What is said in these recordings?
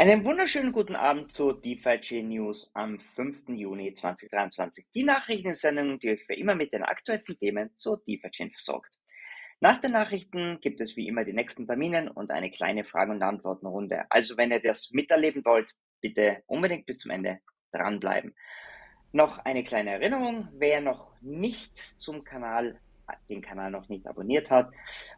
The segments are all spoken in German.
Einen wunderschönen guten Abend zu DeFi News am 5. Juni 2023. Die Nachrichtensendung, die euch wie immer mit den aktuellsten Themen zur DeFi versorgt. Nach den Nachrichten gibt es wie immer die nächsten Termine und eine kleine Fragen- und Antwortenrunde. Also wenn ihr das miterleben wollt, bitte unbedingt bis zum Ende dranbleiben. Noch eine kleine Erinnerung, wer noch nicht zum Kanal den Kanal noch nicht abonniert hat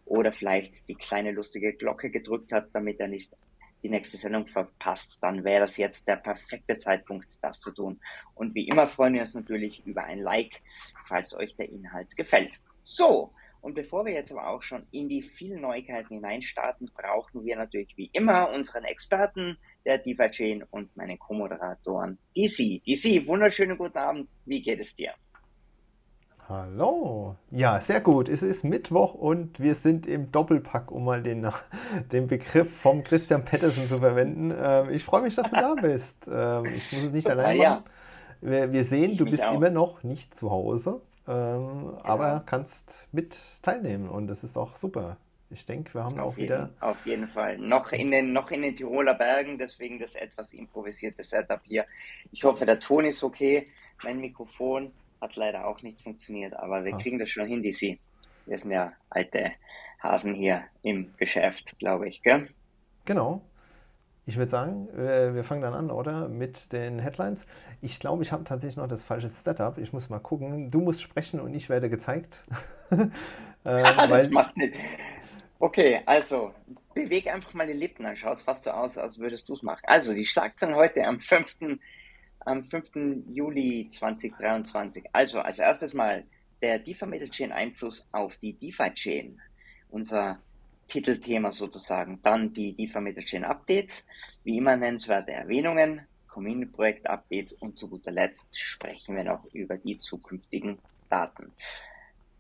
oder vielleicht die kleine lustige Glocke gedrückt hat, damit er nicht die nächste Sendung verpasst, dann wäre das jetzt der perfekte Zeitpunkt, das zu tun. Und wie immer freuen wir uns natürlich über ein Like, falls euch der Inhalt gefällt. So, und bevor wir jetzt aber auch schon in die vielen Neuigkeiten hineinstarten, brauchen wir natürlich wie immer unseren Experten, der DeFi Chain und meinen Co-Moderatoren DC. DC, wunderschönen guten Abend. Wie geht es dir? Hallo. Ja, sehr gut. Es ist Mittwoch und wir sind im Doppelpack, um mal den, den Begriff vom Christian Pettersen zu verwenden. Ähm, ich freue mich, dass du da bist. Ähm, ich muss es nicht Super, allein machen. Ja. Wir, wir, sehen, ich du bist auch. immer noch nicht zu Hause, ähm, ja. aber kannst mit teilnehmen und das ist auch super. Ich denke, wir haben auf auch jeden, wieder. Auf jeden Fall. Noch in, den, noch in den Tiroler Bergen, deswegen das etwas improvisierte Setup hier. Ich hoffe, der Ton ist okay. Mein Mikrofon hat leider auch nicht funktioniert, aber wir ah. kriegen das schon hin, DC. Wir sind ja alte Hasen hier im Geschäft, glaube ich, gell? Genau. Ich würde sagen, wir fangen dann an, oder? Mit den Headlines. Ich glaube, ich habe tatsächlich noch das falsche Setup. Ich muss mal gucken. Du musst sprechen und ich werde gezeigt. ähm, das macht nicht. Okay, also beweg einfach mal die Lippen, dann schaut es fast so aus, als würdest du es machen. Also die Schlagzeilen heute am 5 am 5. Juli 2023. Also als erstes mal der DeFi-Chain Einfluss auf die DeFi-Chain. Unser Titelthema sozusagen. Dann die DeFi-Chain Updates, wie immer nennenswerte Erwähnungen, Community-Projekt-Updates und zu guter Letzt sprechen wir noch über die zukünftigen Daten.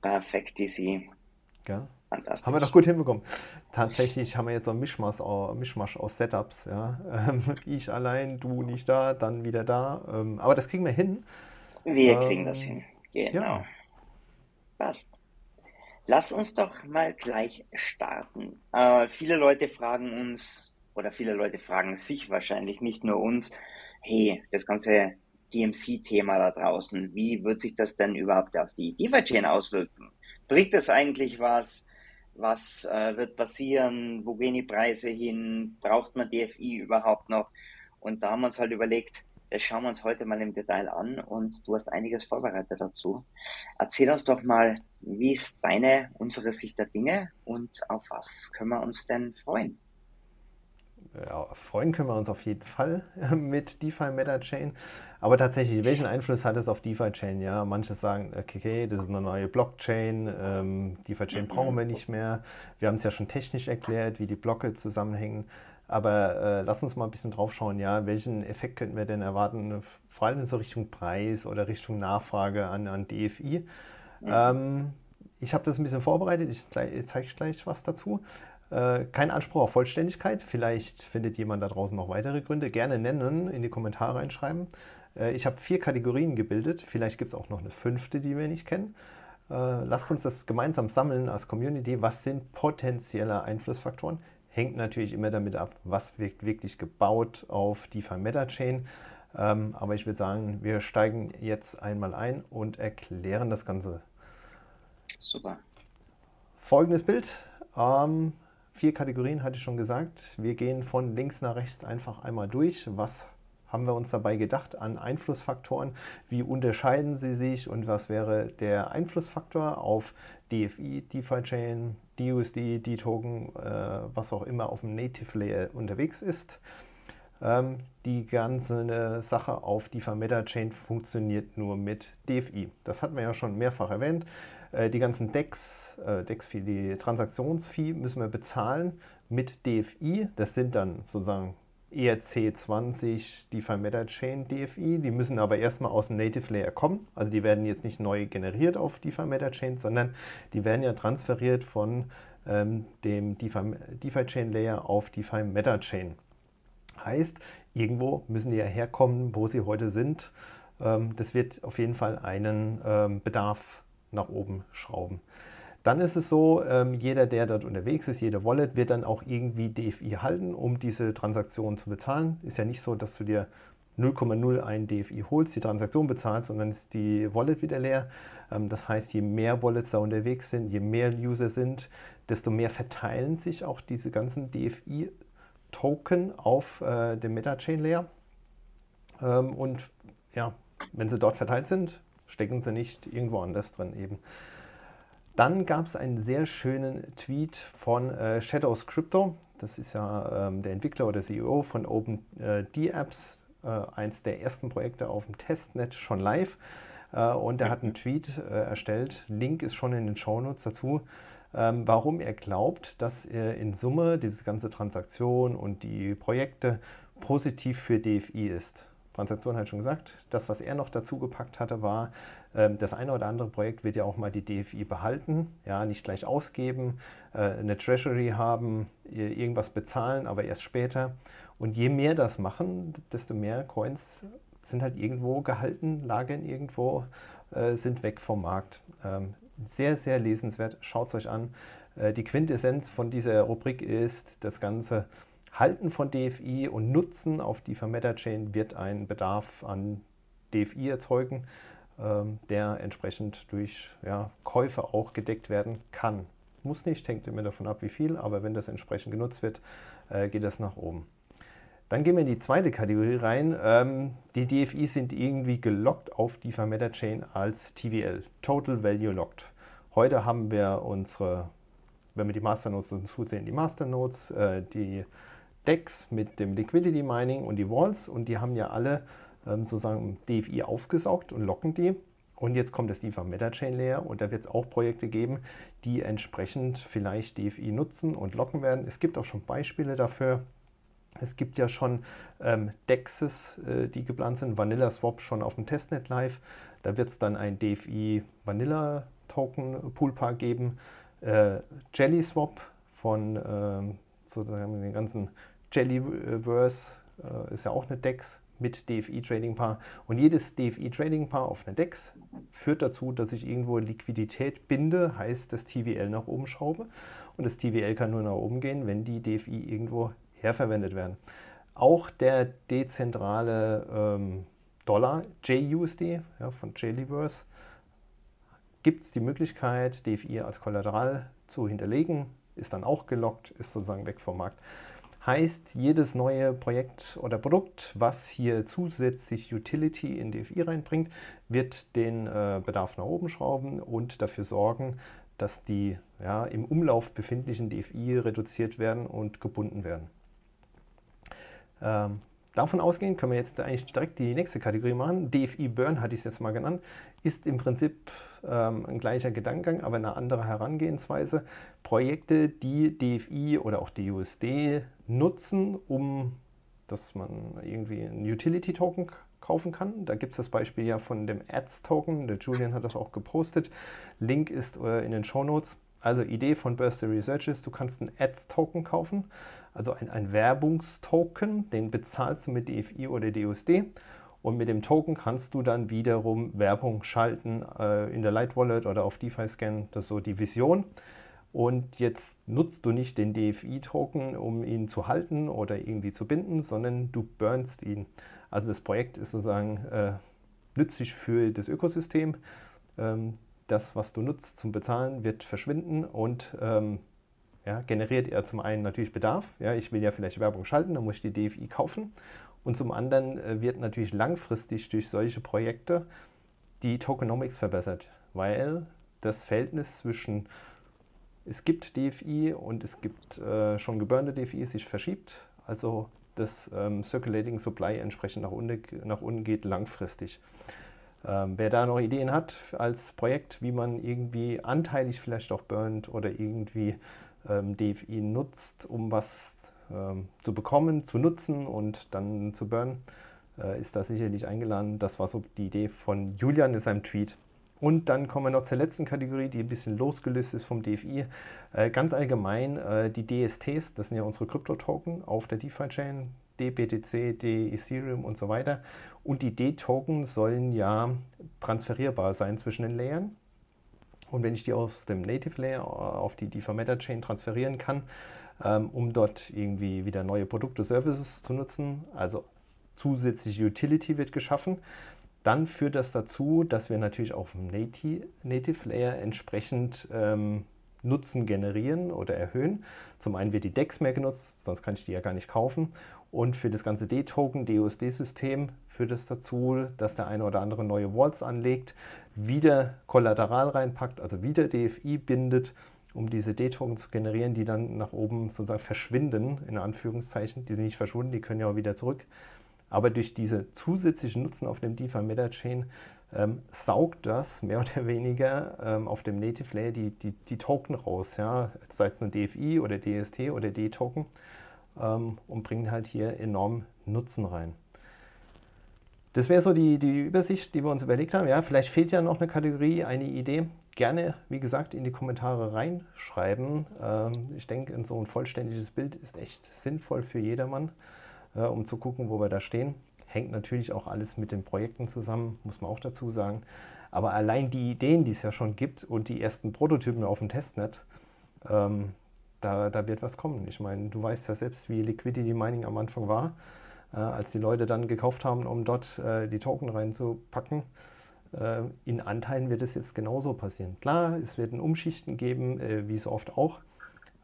Perfekt, DC. Ja. Fantastisch. Haben wir doch gut hinbekommen. Tatsächlich haben wir jetzt so ein Mischmasch, Mischmasch aus Setups. Ja. Ähm, ich allein, du nicht da, dann wieder da. Ähm, aber das kriegen wir hin. Wir ähm, kriegen das hin. Genau. Ja. Passt. Lass uns doch mal gleich starten. Äh, viele Leute fragen uns, oder viele Leute fragen sich wahrscheinlich, nicht nur uns, hey, das ganze DMC-Thema da draußen, wie wird sich das denn überhaupt auf die DeFi-Chain auswirken? Bringt das eigentlich was? Was äh, wird passieren, wo gehen die Preise hin, braucht man DFI überhaupt noch? Und da haben wir uns halt überlegt, das schauen wir uns heute mal im Detail an und du hast einiges vorbereitet dazu. Erzähl uns doch mal, wie ist deine, unsere Sicht der Dinge und auf was können wir uns denn freuen? Ja, freuen können wir uns auf jeden Fall mit DeFi Meta Chain. Aber tatsächlich, welchen Einfluss hat es auf DeFi Chain? Ja, manche sagen, okay, das ist eine neue Blockchain, ähm, DeFi Chain brauchen wir nicht mehr. Wir haben es ja schon technisch erklärt, wie die Blöcke zusammenhängen. Aber äh, lass uns mal ein bisschen drauf schauen, ja, welchen Effekt könnten wir denn erwarten, vor allem in so Richtung Preis oder Richtung Nachfrage an, an DFI. Mhm. Ähm, ich habe das ein bisschen vorbereitet, ich, ich zeige gleich was dazu. Äh, kein Anspruch auf Vollständigkeit. Vielleicht findet jemand da draußen noch weitere Gründe. Gerne nennen, in die Kommentare reinschreiben. Äh, ich habe vier Kategorien gebildet. Vielleicht gibt es auch noch eine fünfte, die wir nicht kennen. Äh, lasst uns das gemeinsam sammeln als Community. Was sind potenzielle Einflussfaktoren? Hängt natürlich immer damit ab, was wird wirklich gebaut auf DeFi Meta Chain. Ähm, aber ich würde sagen, wir steigen jetzt einmal ein und erklären das Ganze. Super. Folgendes Bild. Ähm, Vier Kategorien hatte ich schon gesagt. Wir gehen von links nach rechts einfach einmal durch. Was haben wir uns dabei gedacht an Einflussfaktoren? Wie unterscheiden sie sich und was wäre der Einflussfaktor auf DFI, DeFi Chain, DUSD, D-Token, äh, was auch immer auf dem Native Layer unterwegs ist? Ähm, die ganze Sache auf DeFi Meta Chain funktioniert nur mit DFI. Das hatten wir ja schon mehrfach erwähnt. Äh, die ganzen Decks, äh, für die Transaktionsfee müssen wir bezahlen mit DFI. Das sind dann sozusagen ERC20, DeFi Meta Chain DFI. Die müssen aber erstmal aus dem Native Layer kommen. Also die werden jetzt nicht neu generiert auf DeFi Meta Chain, sondern die werden ja transferiert von ähm, dem DeFi, DeFi Chain Layer auf DeFi Meta Chain. Heißt, irgendwo müssen die ja herkommen, wo sie heute sind. Ähm, das wird auf jeden Fall einen ähm, Bedarf nach oben schrauben. Dann ist es so, ähm, jeder, der dort unterwegs ist, jede Wallet wird dann auch irgendwie DFI halten, um diese Transaktion zu bezahlen. Ist ja nicht so, dass du dir 0,01 DFI holst, die Transaktion bezahlst und dann ist die Wallet wieder leer. Ähm, das heißt, je mehr Wallets da unterwegs sind, je mehr User sind, desto mehr verteilen sich auch diese ganzen DFI-Token auf äh, dem Meta-Chain-Layer. Ähm, und ja, wenn sie dort verteilt sind, stecken sie nicht irgendwo anders drin eben. Dann gab es einen sehr schönen Tweet von äh, Shadows Crypto. Das ist ja ähm, der Entwickler oder CEO von OpenDApps, äh, eins der ersten Projekte auf dem Testnet schon live. Äh, und er hat einen Tweet äh, erstellt. Link ist schon in den Shownotes dazu. Ähm, warum er glaubt, dass er in Summe diese ganze Transaktion und die Projekte positiv für DFI ist. Transaktion hat schon gesagt. Das, was er noch dazu gepackt hatte, war, ähm, das eine oder andere Projekt wird ja auch mal die DFI behalten, ja, nicht gleich ausgeben, äh, eine Treasury haben, irgendwas bezahlen, aber erst später. Und je mehr das machen, desto mehr Coins sind halt irgendwo gehalten, lagern irgendwo, äh, sind weg vom Markt. Ähm, sehr, sehr lesenswert. Schaut es euch an. Äh, die Quintessenz von dieser Rubrik ist, das ganze Halten von DFI und Nutzen auf die Meta-Chain wird einen Bedarf an DFI erzeugen, ähm, der entsprechend durch ja, Käufe auch gedeckt werden kann. Muss nicht, hängt immer davon ab, wie viel, aber wenn das entsprechend genutzt wird, äh, geht das nach oben. Dann gehen wir in die zweite Kategorie rein. Ähm, die DFIs sind irgendwie gelockt auf die Meta Chain als TVL, Total Value Locked. Heute haben wir unsere, wenn wir die Masternodes zuzählen, die Masternodes, äh, die Decks mit dem Liquidity Mining und die Walls und die haben ja alle ähm, sozusagen DFI aufgesaugt und locken die. Und jetzt kommt das DeFi Meta Chain Layer und da wird es auch Projekte geben, die entsprechend vielleicht DFI nutzen und locken werden. Es gibt auch schon Beispiele dafür. Es gibt ja schon ähm, DEXs, äh, die geplant sind, Vanilla Swap schon auf dem Testnet Live. Da wird es dann ein DFI Vanilla Token Poolpaar geben. Äh, Jelly Swap von äh, sozusagen den ganzen Jellyverse äh, ist ja auch eine DEX mit DFI Trading Paar. Und jedes DFI Trading Paar auf einer DEX führt dazu, dass ich irgendwo Liquidität binde, heißt das TVL nach oben schraube. Und das TVL kann nur nach oben gehen, wenn die DFI irgendwo herverwendet werden. Auch der dezentrale ähm, Dollar, JUSD ja, von Jellyverse, gibt es die Möglichkeit, DFI als Kollateral zu hinterlegen, ist dann auch gelockt, ist sozusagen weg vom Markt. Heißt, jedes neue Projekt oder Produkt, was hier zusätzlich Utility in DFI reinbringt, wird den äh, Bedarf nach oben schrauben und dafür sorgen, dass die ja, im Umlauf befindlichen DFI reduziert werden und gebunden werden. Ähm, davon ausgehend können wir jetzt eigentlich direkt die nächste Kategorie machen. DFI Burn hatte ich es jetzt mal genannt, ist im Prinzip ähm, ein gleicher Gedankengang, aber eine andere Herangehensweise. Projekte, die DFI oder auch DUSD nutzen, um dass man irgendwie einen Utility-Token kaufen kann. Da gibt es das Beispiel ja von dem Ads-Token. Der Julian hat das auch gepostet. Link ist äh, in den Show Notes. Also Idee von Bursty Research ist, du kannst einen Ads-Token kaufen, also ein, ein Werbungstoken, den bezahlst du mit DFI oder DUSD und mit dem Token kannst du dann wiederum Werbung schalten äh, in der Light Wallet oder auf DeFi Scan, das ist so die Vision. Und jetzt nutzt du nicht den DFI-Token, um ihn zu halten oder irgendwie zu binden, sondern du burnst ihn. Also das Projekt ist sozusagen äh, nützlich für das Ökosystem. Ähm, das, was du nutzt zum Bezahlen, wird verschwinden und ähm, ja, generiert er zum einen natürlich Bedarf. Ja, ich will ja vielleicht Werbung schalten, dann muss ich die DFI kaufen. Und zum anderen äh, wird natürlich langfristig durch solche Projekte die Tokenomics verbessert, weil das Verhältnis zwischen es gibt DFI und es gibt äh, schon geburnte DFI sich verschiebt. Also das ähm, Circulating Supply entsprechend nach unten, nach unten geht langfristig. Ähm, wer da noch Ideen hat als Projekt, wie man irgendwie anteilig vielleicht auch burnt oder irgendwie ähm, DFI nutzt, um was zu bekommen, zu nutzen und dann zu burnen, äh, ist da sicherlich eingeladen. Das war so die Idee von Julian in seinem Tweet. Und dann kommen wir noch zur letzten Kategorie, die ein bisschen losgelöst ist vom DFI. Äh, ganz allgemein äh, die DSTs, das sind ja unsere Krypto-Token auf der DeFi-Chain, DBTC, D Ethereum und so weiter. Und die D-Token sollen ja transferierbar sein zwischen den Layern. Und wenn ich die aus dem Native Layer auf die DeFi Meta Chain transferieren kann, ähm, um dort irgendwie wieder neue Produkte, Services zu nutzen, also zusätzliche Utility wird geschaffen, dann führt das dazu, dass wir natürlich auf dem Native, Native Layer entsprechend ähm, Nutzen generieren oder erhöhen. Zum einen wird die DEX mehr genutzt, sonst kann ich die ja gar nicht kaufen. Und für das ganze D-Token, DUSD-System führt es dazu, dass der eine oder andere neue Vaults anlegt, wieder Kollateral reinpackt, also wieder DFI bindet, um diese D-Token zu generieren, die dann nach oben sozusagen verschwinden, in Anführungszeichen. Die sind nicht verschwunden, die können ja auch wieder zurück. Aber durch diese zusätzlichen Nutzen auf dem DeFi Meta-Chain ähm, saugt das mehr oder weniger ähm, auf dem Native Layer die, die, die Token raus, ja, sei es nun DFI oder DST oder D-Token ähm, und bringt halt hier enorm Nutzen rein. Das wäre so die, die Übersicht, die wir uns überlegt haben. Ja, vielleicht fehlt ja noch eine Kategorie, eine Idee. Gerne, wie gesagt, in die Kommentare reinschreiben. Ähm, ich denke, so ein vollständiges Bild ist echt sinnvoll für jedermann, äh, um zu gucken, wo wir da stehen. Hängt natürlich auch alles mit den Projekten zusammen, muss man auch dazu sagen. Aber allein die Ideen, die es ja schon gibt und die ersten Prototypen auf dem Testnet, ähm, da, da wird was kommen. Ich meine, du weißt ja selbst, wie Liquidity Mining am Anfang war, äh, als die Leute dann gekauft haben, um dort äh, die Token reinzupacken. Äh, in Anteilen wird es jetzt genauso passieren. Klar, es wird ein Umschichten geben, äh, wie so oft auch,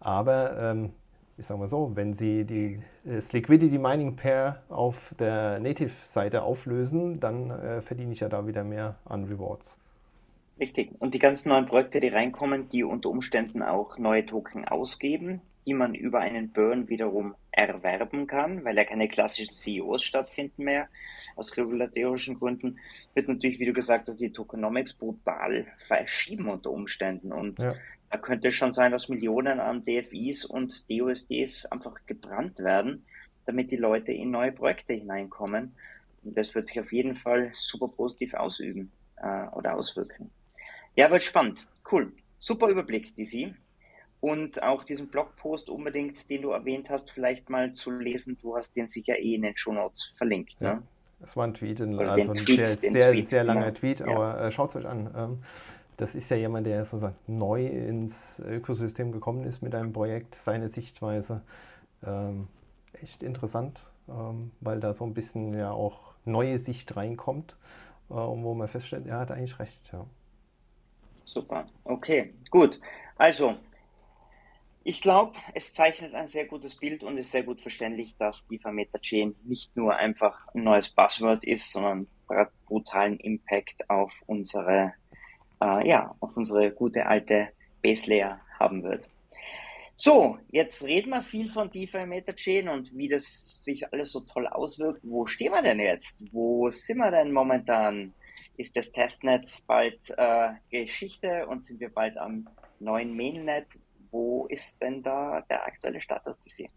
aber ähm, ich sage mal so, wenn Sie die, das Liquidity Mining Pair auf der Native-Seite auflösen, dann äh, verdiene ich ja da wieder mehr an Rewards. Richtig. Und die ganzen neuen Projekte, die reinkommen, die unter Umständen auch neue Token ausgeben, die man über einen Burn wiederum erwerben kann, weil ja keine klassischen CEOs stattfinden mehr, aus regulatorischen Gründen, wird natürlich, wie du gesagt hast, die Tokenomics brutal verschieben unter Umständen. Und ja. Da könnte es schon sein, dass Millionen an DFIs und DUSDs einfach gebrannt werden, damit die Leute in neue Projekte hineinkommen. Und das wird sich auf jeden Fall super positiv ausüben äh, oder auswirken. Ja, wird spannend. Cool. Super Überblick, DC. Und auch diesen Blogpost unbedingt, den du erwähnt hast, vielleicht mal zu lesen. Du hast den sicher eh in den Show Notes verlinkt. Ja. Ne? Das war ein Tweet, ein, also ein Tweet, sehr, sehr, Tweet, sehr, langer genau. Tweet, aber äh, schaut es euch an. Ähm, das ist ja jemand, der sozusagen neu ins Ökosystem gekommen ist mit einem Projekt, seine Sichtweise. Ähm, echt interessant, ähm, weil da so ein bisschen ja auch neue Sicht reinkommt, äh, wo man feststellt, er hat eigentlich recht. Ja. Super, okay, gut. Also, ich glaube, es zeichnet ein sehr gutes Bild und ist sehr gut verständlich, dass die Vermeter Chain nicht nur einfach ein neues Buzzword ist, sondern brutalen Impact auf unsere äh, ja, auf unsere gute alte Base Layer haben wird. So, jetzt reden wir viel von DeFi Metachain und wie das sich alles so toll auswirkt. Wo stehen wir denn jetzt? Wo sind wir denn momentan? Ist das Testnet bald äh, Geschichte und sind wir bald am neuen Mainnet? Wo ist denn da der aktuelle Status DC?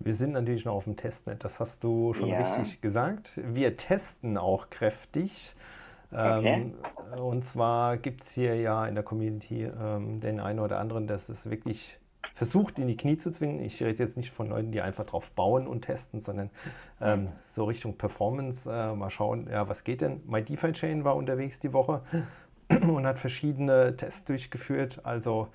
Wir sind natürlich noch auf dem Testnet, das hast du schon ja. richtig gesagt. Wir testen auch kräftig. Okay. Ähm, und zwar gibt es hier ja in der Community ähm, den einen oder anderen, der es wirklich versucht, in die Knie zu zwingen. Ich rede jetzt nicht von Leuten, die einfach drauf bauen und testen, sondern ähm, so Richtung Performance. Äh, mal schauen, ja, was geht denn? My DeFi Chain war unterwegs die Woche und hat verschiedene Tests durchgeführt. Also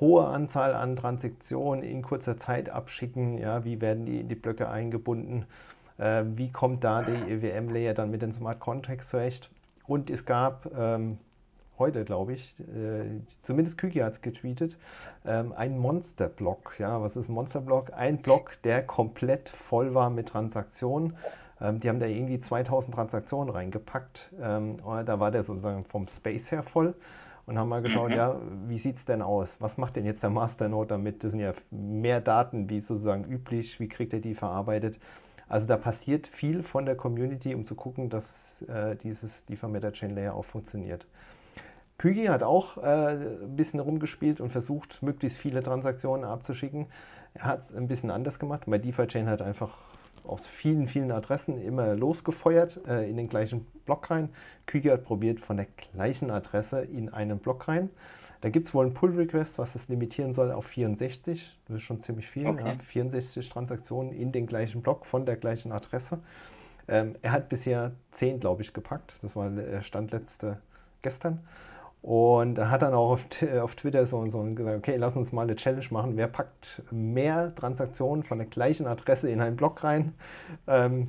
hohe Anzahl an Transaktionen in kurzer Zeit abschicken. Ja, wie werden die in die Blöcke eingebunden? Äh, wie kommt da der EWM-Layer dann mit den Smart Contracts zurecht? Und es gab ähm, heute, glaube ich, äh, zumindest Küki hat es getweetet, ähm, ein Monster-Block. Ja, was ist ein Monster-Block? Ein Block, der komplett voll war mit Transaktionen. Ähm, die haben da irgendwie 2000 Transaktionen reingepackt. Ähm, da war der sozusagen vom Space her voll und haben mal geschaut, mhm. ja, wie sieht es denn aus? Was macht denn jetzt der Masternode damit? Das sind ja mehr Daten wie sozusagen üblich. Wie kriegt er die verarbeitet? Also da passiert viel von der Community, um zu gucken, dass äh, dieses DeFi Meta Chain Layer auch funktioniert. Kügi hat auch äh, ein bisschen rumgespielt und versucht, möglichst viele Transaktionen abzuschicken. Er hat es ein bisschen anders gemacht. Bei DeFi Chain hat einfach aus vielen, vielen Adressen immer losgefeuert äh, in den gleichen Block rein. Kügi hat probiert, von der gleichen Adresse in einen Block rein. Da gibt es wohl ein Pull-Request, was das limitieren soll auf 64. Das ist schon ziemlich viel. Okay. Ja, 64 Transaktionen in den gleichen Block von der gleichen Adresse. Ähm, er hat bisher 10, glaube ich, gepackt. Das war der Stand letzte gestern. Und hat dann auch auf, auf Twitter so, so gesagt, okay, lass uns mal eine Challenge machen. Wer packt mehr Transaktionen von der gleichen Adresse in einen Block rein? Ähm,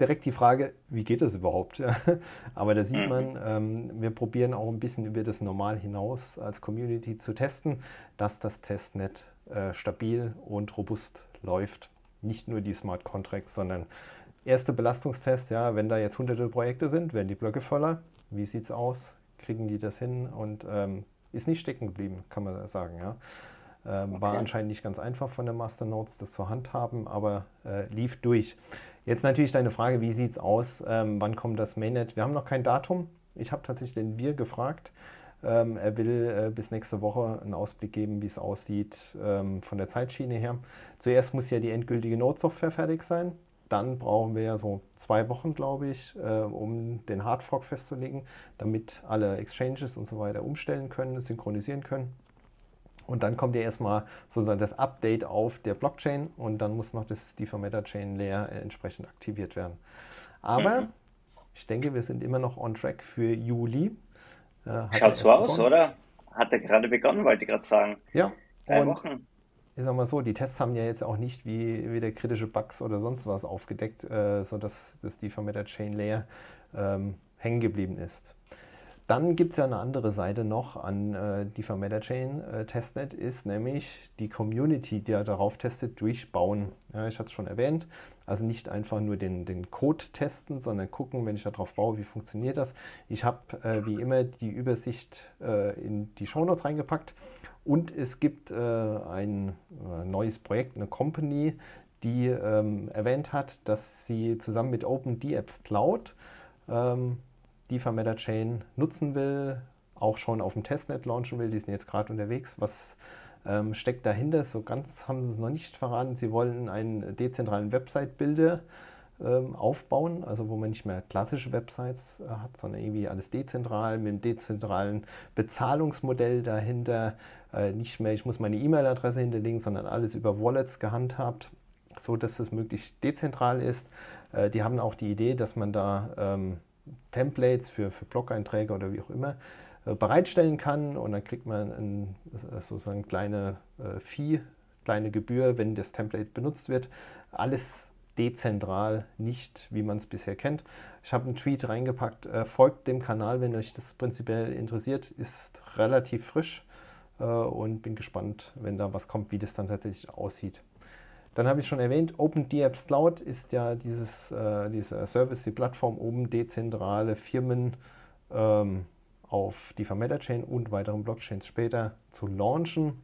direkt die Frage, wie geht das überhaupt? Aber da sieht man, mhm. ähm, wir probieren auch ein bisschen über das Normal hinaus als Community zu testen, dass das Testnet äh, stabil und robust läuft. Nicht nur die Smart Contracts, sondern erste Belastungstest, ja, wenn da jetzt hunderte Projekte sind, werden die Blöcke voller. Wie sieht es aus? Kriegen die das hin und ähm, ist nicht stecken geblieben, kann man sagen. Ja. Ähm, okay. War anscheinend nicht ganz einfach von der Masternodes, das zur Hand haben, aber äh, lief durch. Jetzt natürlich deine Frage, wie sieht es aus? Ähm, wann kommt das Mainnet? Wir haben noch kein Datum. Ich habe tatsächlich den Wir gefragt. Ähm, er will äh, bis nächste Woche einen Ausblick geben, wie es aussieht ähm, von der Zeitschiene her. Zuerst muss ja die endgültige Node-Software fertig sein dann brauchen wir ja so zwei Wochen, glaube ich, äh, um den Hardfork festzulegen, damit alle Exchanges und so weiter umstellen können, synchronisieren können. Und dann kommt ja erstmal sozusagen das Update auf der Blockchain und dann muss noch das DeFi Chain Layer entsprechend aktiviert werden. Aber mhm. ich denke, wir sind immer noch on track für Juli. Äh, Schaut so aus, oder? Hat er gerade begonnen, wollte ich gerade sagen. Ja. Drei Wochen ich sag mal so, die Tests haben ja jetzt auch nicht wie wieder kritische Bugs oder sonst was aufgedeckt, äh, sodass das die Vermitter Chain Layer ähm, hängen geblieben ist. Dann gibt es ja eine andere Seite noch an äh, die Vermitter Chain äh, Testnet, ist nämlich die Community, die ja darauf testet, durchbauen. Ja, ich hatte es schon erwähnt, also nicht einfach nur den, den Code testen, sondern gucken, wenn ich darauf baue, wie funktioniert das. Ich habe äh, wie immer die Übersicht äh, in die Shownotes reingepackt und es gibt äh, ein äh, neues Projekt, eine Company, die ähm, erwähnt hat, dass sie zusammen mit OpenDApps Cloud ähm, die Meta Chain nutzen will, auch schon auf dem Testnet launchen will. Die sind jetzt gerade unterwegs. Was ähm, steckt dahinter? So ganz haben sie es noch nicht verraten. Sie wollen einen dezentralen Website-Builder ähm, aufbauen, also wo man nicht mehr klassische Websites äh, hat, sondern irgendwie alles dezentral mit einem dezentralen Bezahlungsmodell dahinter. Äh, nicht mehr, ich muss meine E-Mail-Adresse hinterlegen, sondern alles über Wallets gehandhabt, so dass es möglichst dezentral ist. Äh, die haben auch die Idee, dass man da ähm, Templates für, für Blog-Einträge oder wie auch immer äh, bereitstellen kann und dann kriegt man ein, sozusagen kleine äh, Fee, kleine Gebühr, wenn das Template benutzt wird. Alles dezentral, nicht wie man es bisher kennt. Ich habe einen Tweet reingepackt, äh, folgt dem Kanal, wenn euch das prinzipiell interessiert, ist relativ frisch äh, und bin gespannt, wenn da was kommt, wie das dann tatsächlich aussieht. Dann habe ich schon erwähnt, OpenDApps Cloud ist ja dieses, äh, diese Service, die Plattform, um dezentrale Firmen ähm, auf die Meta Chain und weiteren Blockchains später zu launchen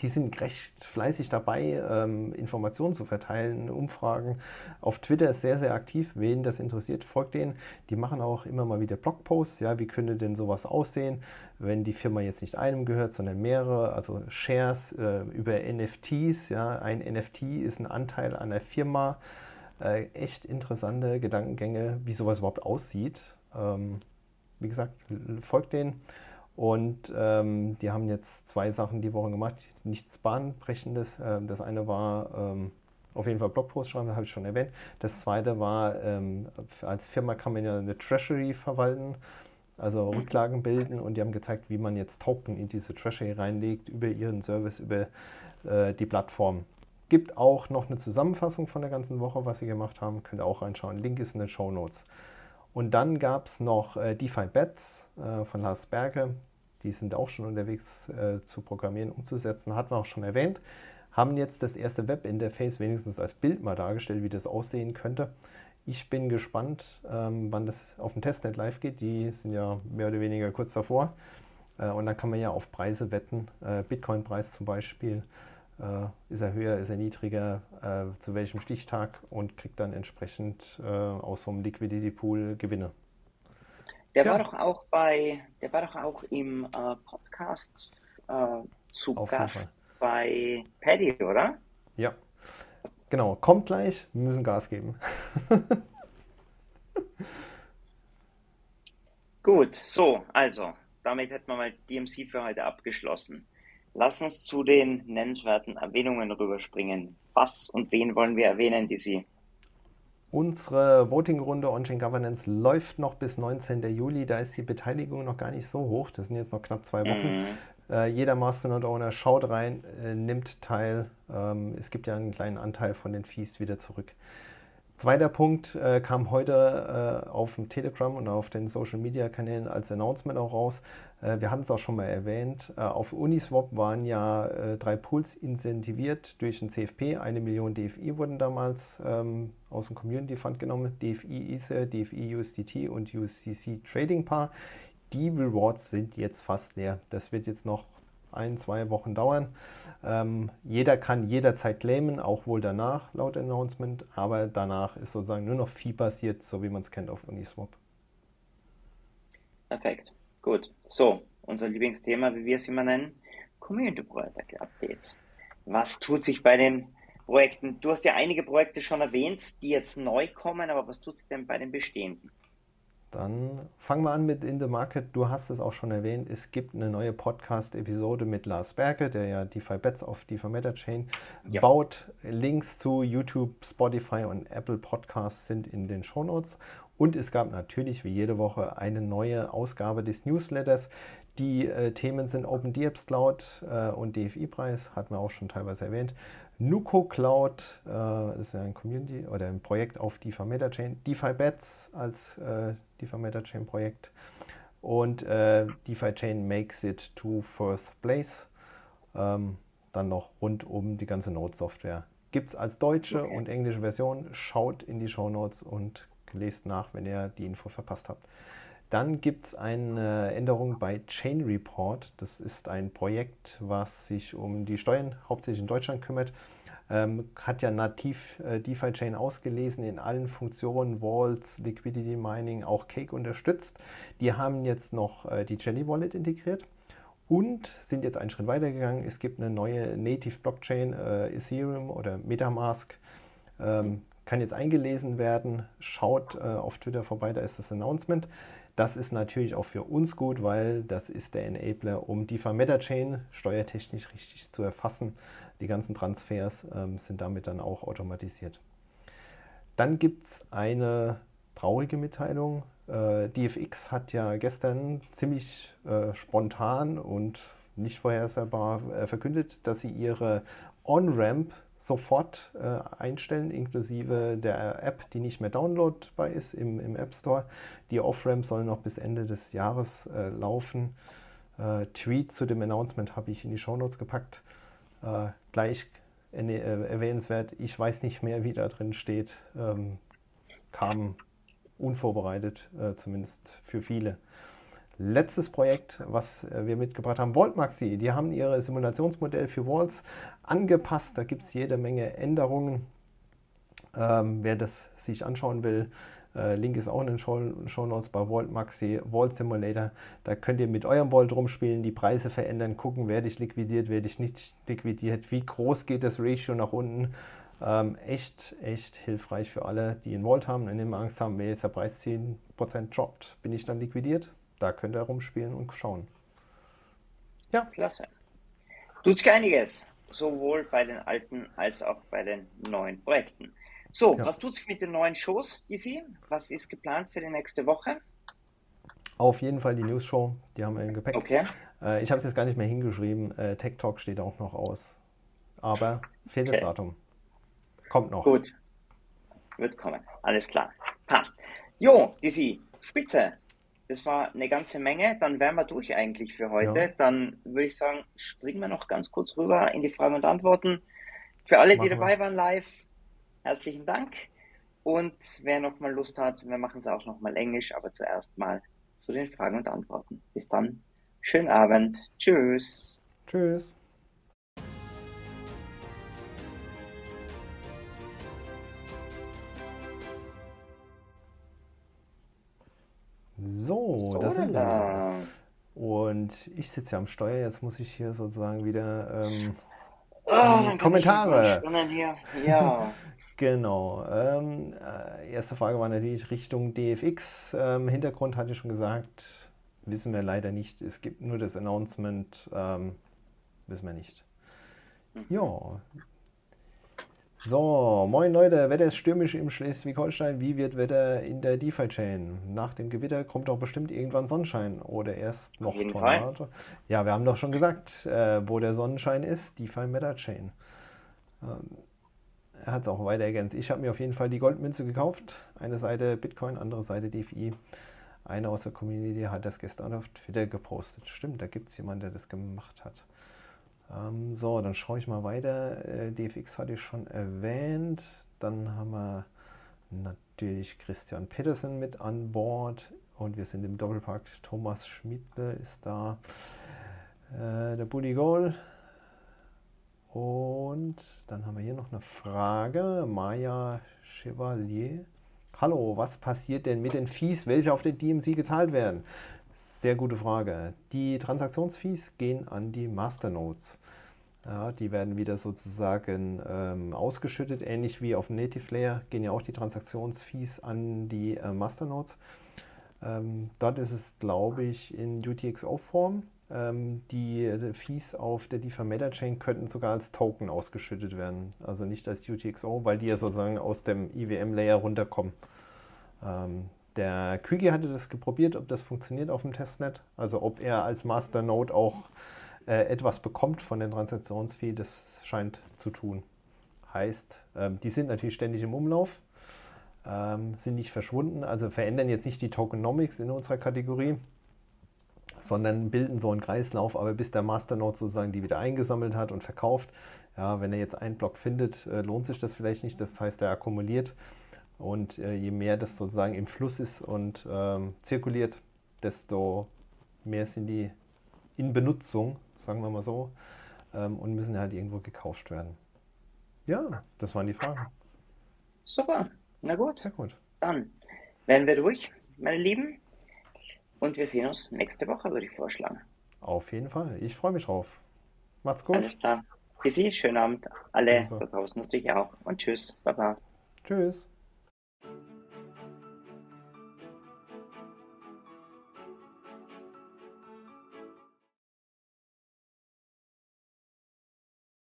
die sind recht fleißig dabei, ähm, Informationen zu verteilen, Umfragen. Auf Twitter ist sehr, sehr aktiv. Wen das interessiert, folgt denen. Die machen auch immer mal wieder Blogposts. Ja, wie könnte denn sowas aussehen, wenn die Firma jetzt nicht einem gehört, sondern mehrere, also Shares äh, über NFTs. Ja, ein NFT ist ein Anteil an der Firma. Äh, echt interessante Gedankengänge, wie sowas überhaupt aussieht. Ähm, wie gesagt, folgt denen. Und ähm, die haben jetzt zwei Sachen die Woche gemacht, nichts Bahnbrechendes. Ähm, das eine war ähm, auf jeden Fall Blogpost schreiben, habe ich schon erwähnt. Das zweite war, ähm, als Firma kann man ja eine Treasury verwalten, also. Rücklagen bilden. Und die haben gezeigt, wie man jetzt Token in diese Treasury reinlegt über ihren Service, über äh, die Plattform. Gibt auch noch eine Zusammenfassung von der ganzen Woche, was sie gemacht haben. Könnt ihr auch reinschauen. Link ist in den Show Notes. Und dann gab es noch äh, DeFi Bets äh, von Lars Berge die sind auch schon unterwegs äh, zu programmieren, umzusetzen, hatten wir auch schon erwähnt. Haben jetzt das erste Webinterface wenigstens als Bild mal dargestellt, wie das aussehen könnte. Ich bin gespannt, ähm, wann das auf dem Testnet live geht. Die sind ja mehr oder weniger kurz davor. Äh, und dann kann man ja auf Preise wetten. Äh, Bitcoin-Preis zum Beispiel. Äh, ist er höher, ist er niedriger, äh, zu welchem Stichtag und kriegt dann entsprechend äh, aus so einem Liquidity Pool Gewinne. Der ja. war doch auch bei, der war doch auch im äh, Podcast äh, zu Auf Gast bei Paddy, oder? Ja. Genau, kommt gleich, wir müssen Gas geben. Gut, so, also, damit hätten wir mal DMC für heute abgeschlossen. Lass uns zu den nennenswerten Erwähnungen rüberspringen. Was und wen wollen wir erwähnen, Dizzy? Unsere Voting-Runde On-Chain Governance läuft noch bis 19. Juli. Da ist die Beteiligung noch gar nicht so hoch. Das sind jetzt noch knapp zwei Wochen. Mhm. Äh, jeder Masternode-Owner schaut rein, äh, nimmt teil. Ähm, es gibt ja einen kleinen Anteil von den Fees wieder zurück. Zweiter Punkt äh, kam heute äh, auf dem Telegram und auf den Social Media Kanälen als Announcement auch raus. Äh, wir hatten es auch schon mal erwähnt. Äh, auf Uniswap waren ja äh, drei Pools incentiviert durch den CFP. Eine Million DFI wurden damals ähm, aus dem Community Fund genommen. DFI Ether, DFI USDT und USDC Trading Paar. Die Rewards sind jetzt fast leer. Das wird jetzt noch ein, zwei Wochen dauern. Ähm, jeder kann jederzeit claimen, auch wohl danach, laut Announcement, aber danach ist sozusagen nur noch Fee-basiert, so wie man es kennt auf Uniswap. Perfekt, gut. So, unser Lieblingsthema, wie wir es immer nennen, Community Project Updates. Was tut sich bei den Projekten? Du hast ja einige Projekte schon erwähnt, die jetzt neu kommen, aber was tut sich denn bei den bestehenden? Dann fangen wir an mit In the Market. Du hast es auch schon erwähnt, es gibt eine neue Podcast-Episode mit Lars Berke, der ja DeFi Bets auf DeFi Meta Chain ja. baut. Links zu YouTube, Spotify und Apple Podcasts sind in den Shownotes. Und es gab natürlich wie jede Woche eine neue Ausgabe des Newsletters. Die äh, Themen sind OpenDApps Cloud äh, und DFI-Preis, hatten wir auch schon teilweise erwähnt. Nuco Cloud äh, ist ein Community oder ein Projekt auf DeFi Metachain. DeFi Bets als äh, DeFi Metachain Projekt. Und äh, DeFi Chain makes it to first place. Ähm, dann noch rund um die ganze Node-Software. Gibt es als deutsche okay. und englische Version. Schaut in die Show Notes und lest nach, wenn ihr die Info verpasst habt. Dann gibt es eine Änderung bei Chain Report. Das ist ein Projekt, was sich um die Steuern hauptsächlich in Deutschland kümmert. Ähm, hat ja nativ äh, DeFi Chain ausgelesen in allen Funktionen, Vaults, Liquidity Mining, auch Cake unterstützt. Die haben jetzt noch äh, die Jelly Wallet integriert und sind jetzt einen Schritt weiter gegangen. Es gibt eine neue Native Blockchain, äh, Ethereum oder Metamask. Ähm, kann jetzt eingelesen werden. Schaut äh, auf Twitter vorbei, da ist das Announcement. Das ist natürlich auch für uns gut, weil das ist der Enabler, um DeFi Metachain steuertechnisch richtig zu erfassen. Die ganzen Transfers ähm, sind damit dann auch automatisiert. Dann gibt es eine traurige Mitteilung. Äh, DFX hat ja gestern ziemlich äh, spontan und nicht vorhersehbar äh, verkündet, dass sie ihre On-Ramp sofort äh, einstellen, inklusive der App, die nicht mehr downloadbar ist im, im App Store. Die Off-Ramp soll noch bis Ende des Jahres äh, laufen. Äh, Tweet zu dem Announcement habe ich in die Shownotes gepackt. Äh, gleich äh, erwähnenswert, ich weiß nicht mehr, wie da drin steht. Ähm, kam unvorbereitet, äh, zumindest für viele letztes Projekt, was äh, wir mitgebracht haben, Voltmaxi. Die haben ihr Simulationsmodell für Walls angepasst. Da gibt es jede Menge Änderungen. Ähm, wer das sich anschauen will, Link ist auch in den Show, Show Notes bei Voltmaxi, Vault Simulator. Da könnt ihr mit eurem Vault rumspielen, die Preise verändern, gucken, werde ich liquidiert, werde ich nicht liquidiert, wie groß geht das Ratio nach unten. Ähm, echt, echt hilfreich für alle, die einen Vault haben und immer Angst haben, wenn jetzt der Preis 10% droppt, bin ich dann liquidiert? da könnt ihr rumspielen und schauen. Ja. Klasse. Tut sich einiges, sowohl bei den alten als auch bei den neuen Projekten. So, ja. was tut sich mit den neuen Shows, die Sie? Was ist geplant für die nächste Woche? Auf jeden Fall die News Show, die haben wir im Gepäck. Okay. Äh, ich habe es jetzt gar nicht mehr hingeschrieben. Äh, Tech Talk steht auch noch aus. Aber fehlt okay. das Datum. Kommt noch. Gut. Wird kommen. Alles klar. Passt. Jo, DC, Spitze. Das war eine ganze Menge. Dann wären wir durch eigentlich für heute. Ja. Dann würde ich sagen, springen wir noch ganz kurz rüber in die Fragen und Antworten. Für alle, die dabei wir. waren live, herzlichen Dank. Und wer noch mal Lust hat, wir machen es auch noch mal Englisch, aber zuerst mal zu den Fragen und Antworten. Bis dann. Schönen Abend. Tschüss. Tschüss. So, so das sind wir. Und ich sitze ja am Steuer, jetzt muss ich hier sozusagen wieder ähm, oh, Kommentare. Ja. genau. Ähm, äh, erste Frage war natürlich Richtung DFX. Ähm, Hintergrund hatte ich schon gesagt, wissen wir leider nicht. Es gibt nur das Announcement, ähm, wissen wir nicht. Mhm. Ja. So, moin Leute, Wetter ist stürmisch im Schleswig-Holstein. Wie wird Wetter in der DeFi-Chain? Nach dem Gewitter kommt doch bestimmt irgendwann Sonnenschein oder erst noch Fall. Tornado. Ja, wir haben doch schon gesagt, äh, wo der Sonnenschein ist, DeFi Meta Chain. Ähm, er hat es auch weiter ergänzt. Ich habe mir auf jeden Fall die Goldmünze gekauft. Eine Seite Bitcoin, andere Seite DeFi. Einer aus der Community hat das gestern auf Twitter gepostet. Stimmt, da gibt es jemanden, der das gemacht hat. Ähm, so, dann schaue ich mal weiter. Äh, DFX hatte ich schon erwähnt. Dann haben wir natürlich Christian Petersen mit an Bord. Und wir sind im Doppelpack. Thomas Schmidle ist da. Äh, der Bully Goal. Und dann haben wir hier noch eine Frage. Maya Chevalier. Hallo, was passiert denn mit den Fees, welche auf der DMC gezahlt werden? Sehr gute Frage. Die Transaktionsfees gehen an die Masternodes. Ja, die werden wieder sozusagen ähm, ausgeschüttet, ähnlich wie auf Native Layer gehen ja auch die Transaktionsfees an die äh, Masternodes. Ähm, dort ist es, glaube ich, in UTXO-Form. Ähm, die, die Fees auf der DeFi Meta Chain könnten sogar als Token ausgeschüttet werden. Also nicht als UTXO, weil die ja sozusagen aus dem IWM-Layer runterkommen. Ähm, der Kügi hatte das geprobiert, ob das funktioniert auf dem Testnet. Also ob er als Masternode auch äh, etwas bekommt von den Transaktionsfee, das scheint zu tun. Heißt, ähm, die sind natürlich ständig im Umlauf, sind nicht verschwunden, also verändern jetzt nicht die Tokenomics in unserer Kategorie, sondern bilden so einen Kreislauf, aber bis der Masternode sozusagen die wieder eingesammelt hat und verkauft, ja, wenn er jetzt einen Block findet, äh, lohnt sich das vielleicht nicht, das heißt, er akkumuliert und äh, je mehr das sozusagen im Fluss ist und ähm, zirkuliert, desto mehr sind die in Benutzung, sagen wir mal so, ähm, und müssen halt irgendwo gekauft werden. Ja, das waren die Fragen. Super. Na gut, Sehr gut. dann werden wir durch, meine Lieben. Und wir sehen uns nächste Woche, würde ich vorschlagen. Auf jeden Fall. Ich freue mich drauf. Macht's gut. Alles klar. Bis schönen Abend. Alle Also, da draußen natürlich auch. Und tschüss. Baba. tschüss.